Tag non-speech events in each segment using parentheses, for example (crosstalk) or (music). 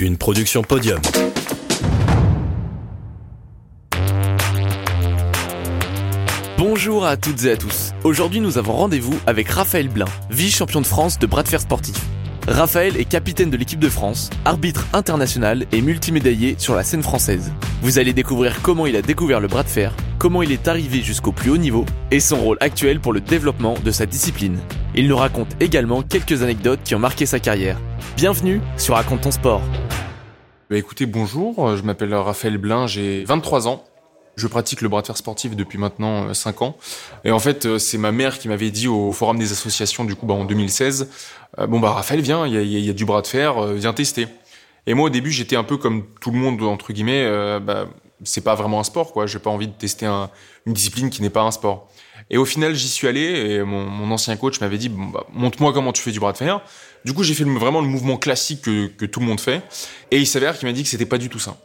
une production podium. Bonjour à toutes et à tous. Aujourd'hui, nous avons rendez-vous avec Raphaël Blin, vice-champion de France de bras de fer sportif. Raphaël est capitaine de l'équipe de France, arbitre international et multimédaillé sur la scène française. Vous allez découvrir comment il a découvert le bras de fer, comment il est arrivé jusqu'au plus haut niveau et son rôle actuel pour le développement de sa discipline. Il nous raconte également quelques anecdotes qui ont marqué sa carrière. Bienvenue sur Raconte ton sport. Bah écoutez, bonjour, je m'appelle Raphaël Blin, j'ai 23 ans. Je pratique le bras de fer sportif depuis maintenant 5 ans. Et en fait, euh, c'est ma mère qui m'avait dit au forum des associations, du coup, bah, en 2016, euh, bon bah Raphaël, viens, il y a, y a, du bras de fer, euh, viens tester. Et moi, au début, j'étais un peu comme tout le monde, entre guillemets, bah, c'est pas vraiment un sport, quoi. J'ai pas envie de tester un, une discipline qui n'est pas un sport. Et au final, j'y suis allé et mon, mon ancien coach m'avait dit bon, bah, montre-moi comment tu fais du bras de fer. Du coup, j'ai fait vraiment le mouvement classique que, que, tout le monde fait. Et il s'avère qu'il m'a dit que c'était pas du tout ça.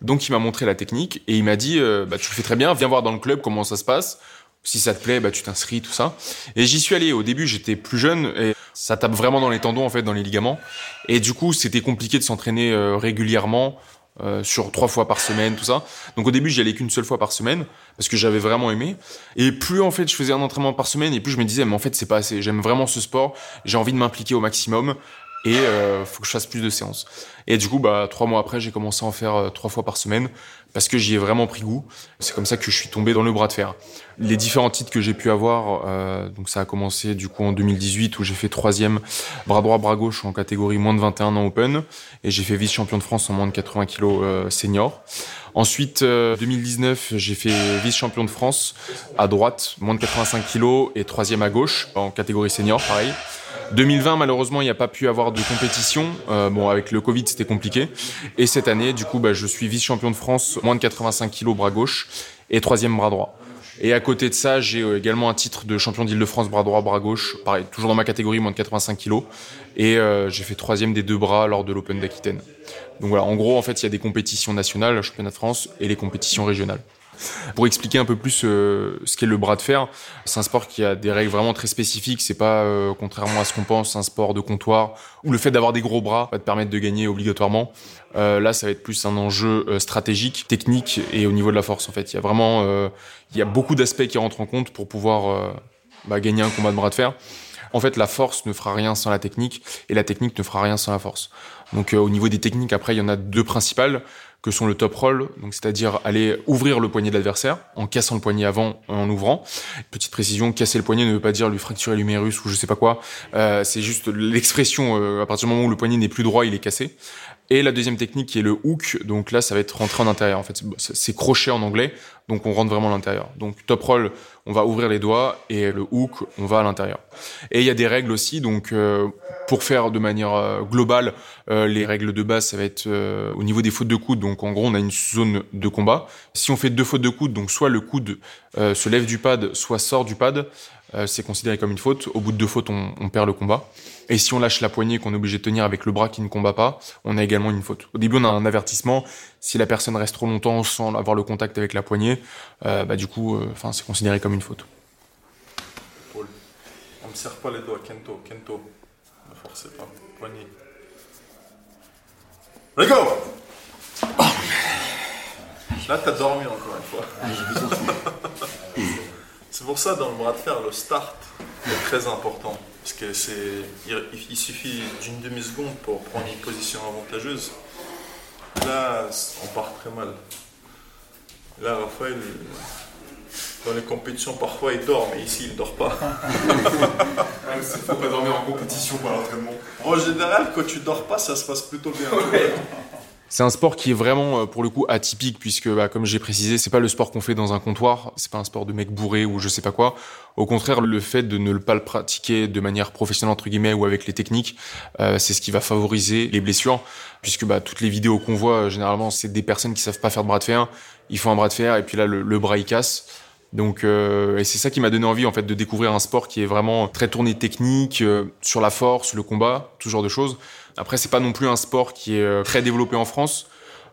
Donc, il m'a montré la technique et il m'a dit euh, bah, tu le fais très bien, viens voir dans le club comment ça se passe. Si ça te plaît, bah, tu t'inscris, tout ça. Et j'y suis allé. Au début, j'étais plus jeune et ça tape vraiment dans les tendons, en fait, dans les ligaments. Et du coup, c'était compliqué de s'entraîner euh, régulièrement. Euh, sur trois fois par semaine, tout ça. Donc au début, j'y allais qu'une seule fois par semaine parce que j'avais vraiment aimé. Et plus en fait je faisais un entraînement par semaine, et plus je me disais, mais en fait c'est pas assez. J'aime vraiment ce sport. J'ai envie de m'impliquer au maximum et euh, faut que je fasse plus de séances. Et du coup, bah trois mois après, j'ai commencé à en faire euh, trois fois par semaine parce que j'y ai vraiment pris goût. C'est comme ça que je suis tombé dans le bras de fer. Les différents titres que j'ai pu avoir, euh, donc ça a commencé du coup en 2018 où j'ai fait troisième bras droit bras gauche en catégorie moins de 21 ans open et j'ai fait vice champion de France en moins de 80 kilos euh, senior. Ensuite, euh, 2019, j'ai fait vice champion de France à droite, moins de 85 kilos et troisième à gauche en catégorie senior, pareil. 2020, malheureusement, il n'y a pas pu avoir de compétition. Euh, bon, avec le Covid, c'était compliqué. Et cette année, du coup, bah, je suis vice-champion de France, moins de 85 kilos bras gauche et troisième bras droit. Et à côté de ça, j'ai euh, également un titre de champion d'Île-de-France bras droit, bras gauche, pareil, toujours dans ma catégorie, moins de 85 kilos. Et euh, j'ai fait troisième des deux bras lors de l'Open d'Aquitaine. Donc voilà, en gros, en fait, il y a des compétitions nationales, le championnat de France, et les compétitions régionales. Pour expliquer un peu plus euh, ce qu'est le bras de fer, c'est un sport qui a des règles vraiment très spécifiques. C'est pas, euh, contrairement à ce qu'on pense, un sport de comptoir où le fait d'avoir des gros bras va te permettre de gagner obligatoirement. Euh, là, ça va être plus un enjeu stratégique, technique et au niveau de la force. En fait, il y a vraiment, il y a beaucoup d'aspects qui rentrent en compte pour pouvoir bah, gagner un combat de bras de fer. En fait, la force ne fera rien sans la technique et la technique ne fera rien sans la force. Donc, au niveau des techniques, après, il y en a deux principales que sont le top roll, donc c'est-à-dire aller ouvrir le poignet de l'adversaire en cassant le poignet avant, en ouvrant. Petite précision, casser le poignet ne veut pas dire lui fracturer l'humérus ou je sais pas quoi. Euh, c'est juste l'expression euh, à partir du moment où le poignet n'est plus droit, il est cassé. Et la deuxième technique qui est le hook, donc là ça va être rentrer en intérieur. En fait, c'est crochet en anglais, donc on rentre vraiment à l'intérieur. Donc top roll, on va ouvrir les doigts et le hook, on va à l'intérieur. Et il y a des règles aussi, donc euh, pour faire de manière euh, globale, euh, les règles de base, ça va être au niveau des fautes de coude. Donc en gros, on a une zone de combat. Si on fait deux fautes de coude, donc soit le coude se lève du pad, soit sort du pad, euh, c'est considéré comme une faute. Au bout de deux fautes, on, on perd le combat. Et si on lâche la poignée qu'on est obligé de tenir avec le bras qui ne combat pas, on a également une faute. Au début, on a un avertissement. Si la personne reste trop longtemps sans avoir le contact avec la poignée, euh, bah, du coup, enfin, c'est considéré comme une faute. Paul. On me serre pas les doigts, Kento, Kento. Ne forcez pas. Poignée. Let's go oh. Là, t'as dormi encore une fois. (laughs) c'est pour ça, dans le bras de fer, le start est très important. Parce que c'est, il, il suffit d'une demi-seconde pour prendre une position avantageuse. Là, on part très mal. Là, Raphaël, dans les compétitions, parfois il dort, mais ici il dort pas. (laughs) Il faut pas dormir en compétition par l'entraînement. En général, quand tu dors pas, ça se passe plutôt bien. C'est un sport qui est vraiment, euh, pour le coup, atypique, puisque, bah, comme j'ai précisé, c'est pas le sport qu'on fait dans un comptoir, c'est pas un sport de mec bourré ou je sais pas quoi. Au contraire, le fait de ne pas le pratiquer de manière professionnelle, entre guillemets, ou avec les techniques, euh, c'est ce qui va favoriser les blessures, puisque bah, toutes les vidéos qu'on voit, euh, généralement, c'est des personnes qui savent pas faire de bras de fer, ils font un bras de fer, et puis là, le, le bras, il casse. Donc, euh, et c'est ça qui m'a donné envie en fait de découvrir un sport qui est vraiment très tourné technique, euh, sur la force, le combat, tout genre de choses. Après, c'est pas non plus un sport qui est euh, très développé en France.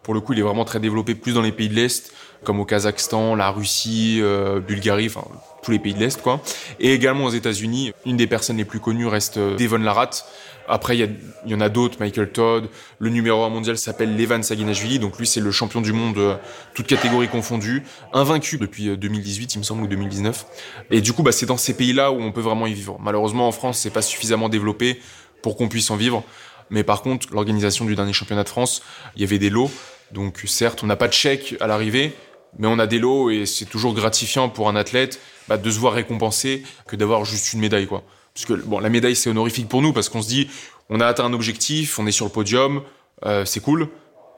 Pour le coup, il est vraiment très développé plus dans les pays de l'Est, comme au Kazakhstan, la Russie, euh, Bulgarie, enfin tous les pays de l'Est, quoi. Et également aux États-Unis, une des personnes les plus connues reste euh, Devon Larratt. Après, il y, en a d'autres, Michael Todd. Le numéro 1 mondial s'appelle Levan Saginashvili, donc lui, c'est le champion du monde, toutes catégories confondues, invaincu depuis 2018, il me semble, ou 2019. Et du coup, bah, c'est dans ces pays-là où on peut vraiment y vivre. Malheureusement, en France, c'est pas suffisamment développé pour qu'on puisse en vivre. Mais par contre, l'organisation du dernier championnat de France, il y avait des lots. Donc certes, on n'a pas de chèque à l'arrivée, mais on a des lots et c'est toujours gratifiant pour un athlète bah, de se voir récompensé que d'avoir juste une médaille, quoi. Parce que bon, la médaille c'est honorifique pour nous parce qu'on se dit, on a atteint un objectif, on est sur le podium, euh, c'est cool.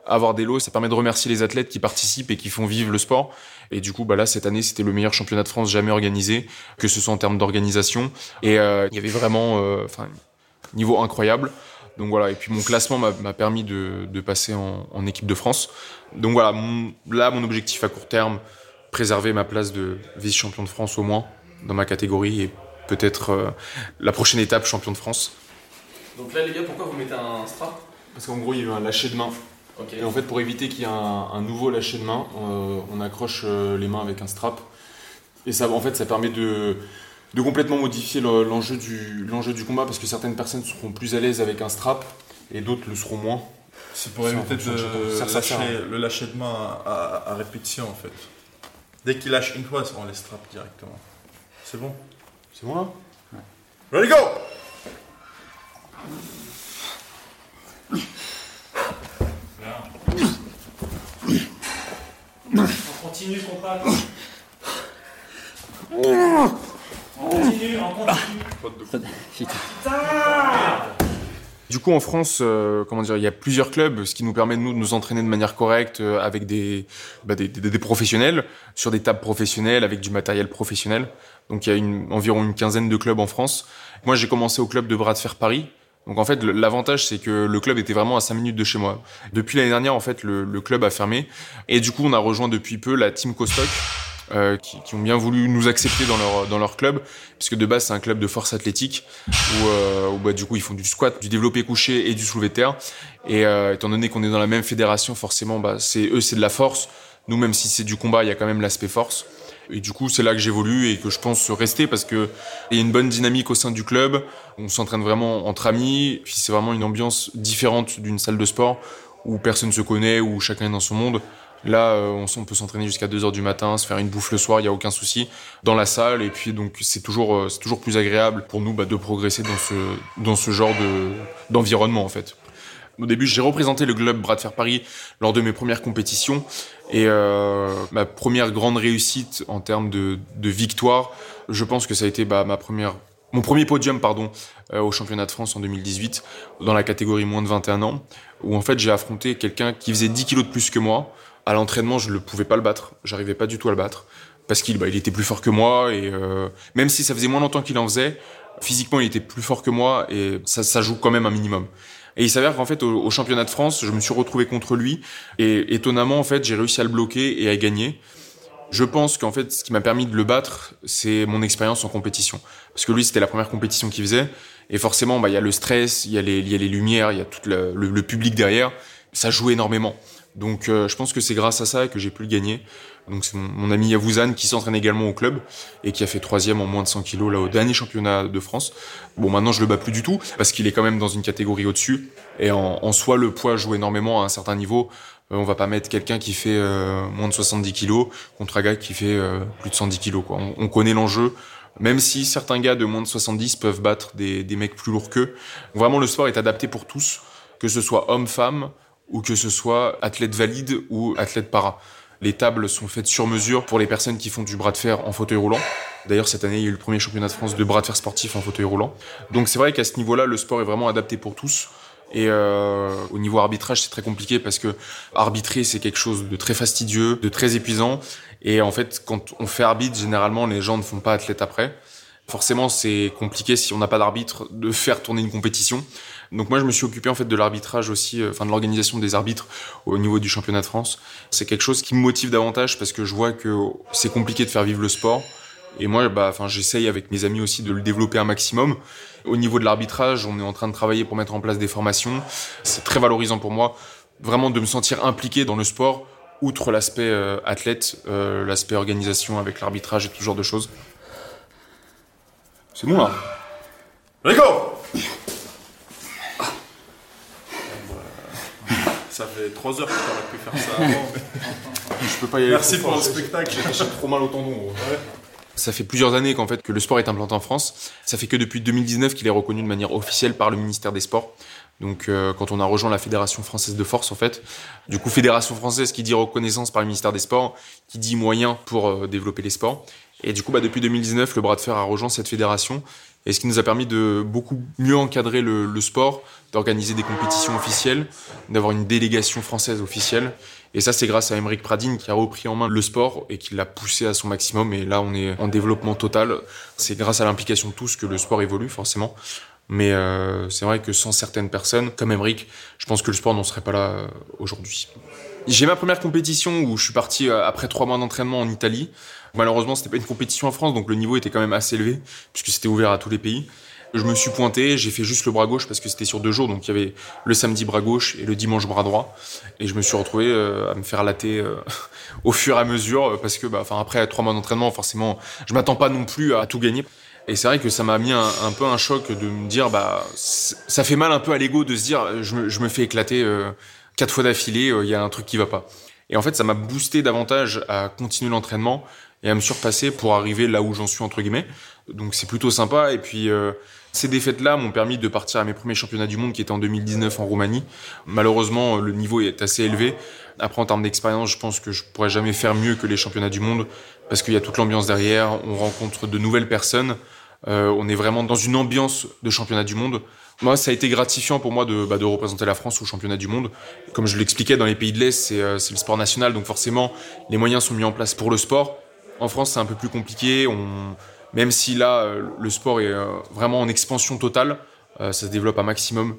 Avoir des lots, ça permet de remercier les athlètes qui participent et qui font vivre le sport. Et du coup, bah là, cette année, c'était le meilleur championnat de France jamais organisé, que ce soit en termes d'organisation. Et euh, il y avait vraiment, euh, enfin, niveau incroyable. Donc voilà, et puis mon classement m'a permis de, de passer en, en, équipe de France. Donc voilà, là, mon objectif à court terme, préserver ma place de vice-champion de France au moins dans ma catégorie et peut-être euh, la prochaine étape champion de France. Donc là les gars, pourquoi vous mettez un strap Parce qu'en gros il y a eu un lâcher de main. Et en fait pour éviter qu'il y ait un, nouveau lâcher de main, euh, on accroche euh, les mains avec un strap. Et ça, en fait, ça permet de, de complètement modifier l'enjeu du, du combat parce que certaines personnes seront plus à l'aise avec un strap et d'autres le seront moins. C'est pour éviter de lâcher, le lâcher de main à, répétition en fait. Dès qu'il lâche une fois, on les strap directement. C'est bon C'est bon là Ready go On continue, combat. On continue, on continue. (laughs) Du coup, en France, euh, comment dire, il y a plusieurs clubs, ce qui nous permet de nous, de nous entraîner de manière correcte euh, avec des, bah, des, des, des, professionnels, sur des tables professionnelles, avec du matériel professionnel. Donc il y a une, environ une quinzaine de clubs en France. Moi, j'ai commencé au club de Bras de Fer Paris. Donc en fait, l'avantage, c'est que le club était vraiment à 5 minutes de chez moi. Depuis l'année dernière, en fait, le, le, club a fermé. Et du coup, on a rejoint depuis peu la Team Costock, euh, qui, ont bien voulu nous accepter dans leur dans leur club, puisque de base c'est un club de force athlétique où, euh, où bah, du coup ils font du squat, du développé couché et du soulevé de terre. Et euh, étant donné qu'on est dans la même fédération, forcément, bah, c'est eux c'est de la force. Nous, même si c'est du combat, il y a quand même l'aspect force. Et du coup, c'est là que j'évolue et que je pense rester parce que il y a une bonne dynamique au sein du club. On s'entraîne vraiment entre amis. Puis c'est vraiment une ambiance différente d'une salle de sport où personne se connaît, où chacun est dans son monde. Là, euh, on, peut s'entraîner jusqu'à 2 heures du matin, se faire une bouffe le soir, il n'y a aucun souci, dans la salle. Et puis, donc, c'est toujours, euh, toujours plus agréable pour nous bah, de progresser dans ce, genre de, d'environnement, en fait. Au début, j'ai représenté le club Bras de Fer Paris lors de mes premières compétitions. Et euh, ma première grande réussite en termes de, victoire, je pense que ça a été bah, ma première mon premier podium pardon au championnat de France en 2018 dans la catégorie moins de 21 ans où en fait j'ai affronté quelqu'un qui faisait 10 kilos de plus que moi à l'entraînement, je ne pouvais pas le battre. J'arrivais pas du tout à le battre parce qu'il bah, il était plus fort que moi et euh, même si ça faisait moins longtemps qu'il en faisait, physiquement il était plus fort que moi et ça, ça joue quand même un minimum. Et il s'avère qu'en fait au, championnat de France, je me suis retrouvé contre lui et étonnamment en fait j'ai réussi à le bloquer et à gagner. Je pense qu'en fait ce qui m'a permis de le battre, c'est mon expérience en compétition parce que lui c'était la première compétition qu'il faisait et forcément bah il y a le stress, il y a les, lumières, il y a tout le public derrière, ça joue énormément. Donc euh, je pense que c'est grâce à ça que j'ai pu le gagner. Donc c'est mon, ami Yavouzan qui s'entraîne également au club et qui a fait troisième en moins de 100 kilos là au dernier championnat de France. Bon maintenant je le bats plus du tout parce qu'il est quand même dans une catégorie au-dessus et en, en, soi le poids joue énormément à un certain niveau. Euh, on va pas mettre quelqu'un qui fait euh, moins de 70 kilos contre un gars qui fait plus de 110 kilos. Quoi. On, on connaît l'enjeu. Même si certains gars de moins de 70 peuvent battre des, des mecs plus lourds qu'eux, vraiment le sport est adapté pour tous, que ce soit homme, femme, ou que ce soit athlète valide ou athlète para. Les tables sont faites sur mesure pour les personnes qui font du bras de fer en fauteuil roulant. D'ailleurs, cette année, il y a eu le premier championnat de France de bras de fer sportif en fauteuil roulant. Donc c'est vrai qu'à ce niveau-là, le sport est vraiment adapté pour tous. Et euh, au niveau arbitrage, c'est très compliqué parce que arbitrer, c'est quelque chose de très fastidieux, de très épuisant. Et en fait, quand on fait arbitre, généralement, les gens ne font pas athlète après. Forcément, c'est compliqué si on n'a pas d'arbitre de faire tourner une compétition. Donc moi, je me suis occupé en fait de l'arbitrage aussi, euh, enfin de l'organisation des arbitres au niveau du championnat de France. C'est quelque chose qui me motive davantage parce que je vois que c'est compliqué de faire vivre le sport, Et moi, bah, enfin, j'essaye avec mes amis aussi de le développer un maximum. Au niveau de l'arbitrage, on est en train de travailler pour mettre en place des formations. C'est très valorisant pour moi, vraiment de me sentir impliqué dans le sport, outre l'aspect euh, athlète, euh, l'aspect organisation avec l'arbitrage et tout genre de choses. C'est bon là Rico Ça fait 3 heures que t'aurais pu faire ça avant. mais- Je peux pas y aller. Merci pour le spectacle. J'ai trop mal au tendon. gros. Ça fait plusieurs années qu'en fait que le sport est implanté en France. Ça fait que depuis 2019 qu'il est reconnu de manière officielle par le ministère des Sports. Donc euh, quand on a rejoint la Fédération française de force en fait, du coup Fédération française qui dit reconnaissance par le ministère des Sports, qui dit moyen pour euh, développer les sports. Et du coup bah, depuis 2019 le bras de fer a rejoint cette fédération et ce qui nous a permis de beaucoup mieux encadrer le, sport, d'organiser des compétitions officielles, d'avoir une délégation française officielle. Et ça, c'est grâce à Emeric Pradine qui a repris en main le sport et qui l'a poussé à son maximum. Et là, on est en développement total. C'est grâce à l'implication de tous que le sport évolue, forcément. Mais euh, c'est vrai que sans certaines personnes, comme Emeric, je pense que le sport n'en serait pas là euh, aujourd'hui. J'ai ma première compétition où je suis parti euh, après trois mois d'entraînement en Italie. Malheureusement, c'était pas une compétition en France, donc le niveau était quand même assez élevé, puisque c'était ouvert à tous les pays. Je me suis pointé, j'ai fait juste le bras gauche parce que c'était sur deux jours, donc il y avait le samedi bras gauche et le dimanche bras droit. Et je me suis retrouvé euh, à me faire latter euh, (laughs) au fur et à mesure, parce que bah, après trois mois d'entraînement, forcément, je m'attends pas non plus à tout gagner. Et c'est vrai que ça m'a mis un, peu un choc de me dire, bah, ça fait mal un peu à l'ego de se dire, je me, fais éclater quatre fois d'affilée, euh, il y a un truc qui va pas. Et en fait, ça m'a boosté davantage à continuer l'entraînement et à me surpasser pour arriver là où j'en suis entre guillemets. Donc c'est plutôt sympa. Et puis euh, ces défaites-là m'ont permis de partir à mes premiers championnats du monde qui étaient en 2019 en Roumanie. Malheureusement, le niveau est assez élevé. Après, en termes d'expérience, je pense que je pourrais jamais faire mieux que les championnats du monde parce qu'il y a toute l'ambiance derrière. On rencontre de nouvelles personnes. Euh, on est vraiment dans une ambiance de championnat du monde. Moi, ça a été gratifiant pour moi de, bah, de représenter la France au championnat du monde. Comme je l'expliquais, dans les pays de l'Est, c'est euh, le sport national, donc forcément, les moyens sont mis en place pour le sport. En France, c'est un peu plus compliqué. On, même si là, euh, le sport est euh, vraiment en expansion totale, euh, ça se développe un maximum.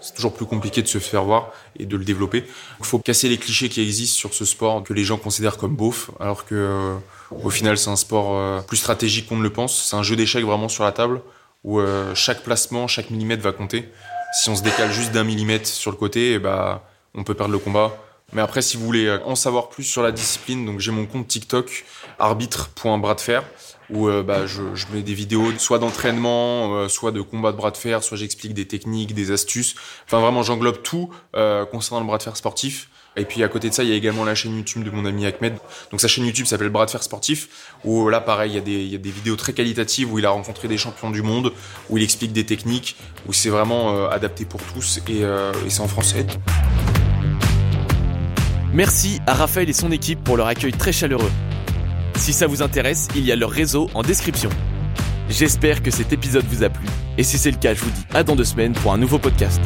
C'est toujours plus compliqué de se faire voir et de le développer. Il faut casser les clichés qui existent sur ce sport que les gens considèrent comme beauf, alors que au final, c'est un sport plus stratégique qu'on ne le pense. C'est un jeu d'échecs vraiment sur la table où euh, chaque placement, chaque millimètre va compter. Si on se décale juste d'un millimètre sur le côté, eh bah, on peut perdre le combat. Mais après, si vous voulez euh, en savoir plus sur la discipline, donc j'ai mon compte TikTok arbitre.bras de fer où euh, bah, je, mets des vidéos soit d'entraînement, soit de combat de bras de fer, soit j'explique des techniques, des astuces. Enfin vraiment, j'englobe tout concernant le bras de fer sportif. Et puis à côté de ça, il y a également la chaîne YouTube de mon ami Ahmed. Donc sa chaîne YouTube s'appelle Bras de fer sportif, où là pareil, il y, a des, vidéos très qualitatives où il a rencontré des champions du monde, où il explique des techniques, où c'est vraiment euh, adapté pour tous euh, et c'est en français. Merci à Raphaël et son équipe pour leur accueil très chaleureux. Si ça vous intéresse, il y a leur réseau en description. J'espère que cet épisode vous a plu, et si c'est le cas, je vous dis à dans deux semaines pour un nouveau podcast.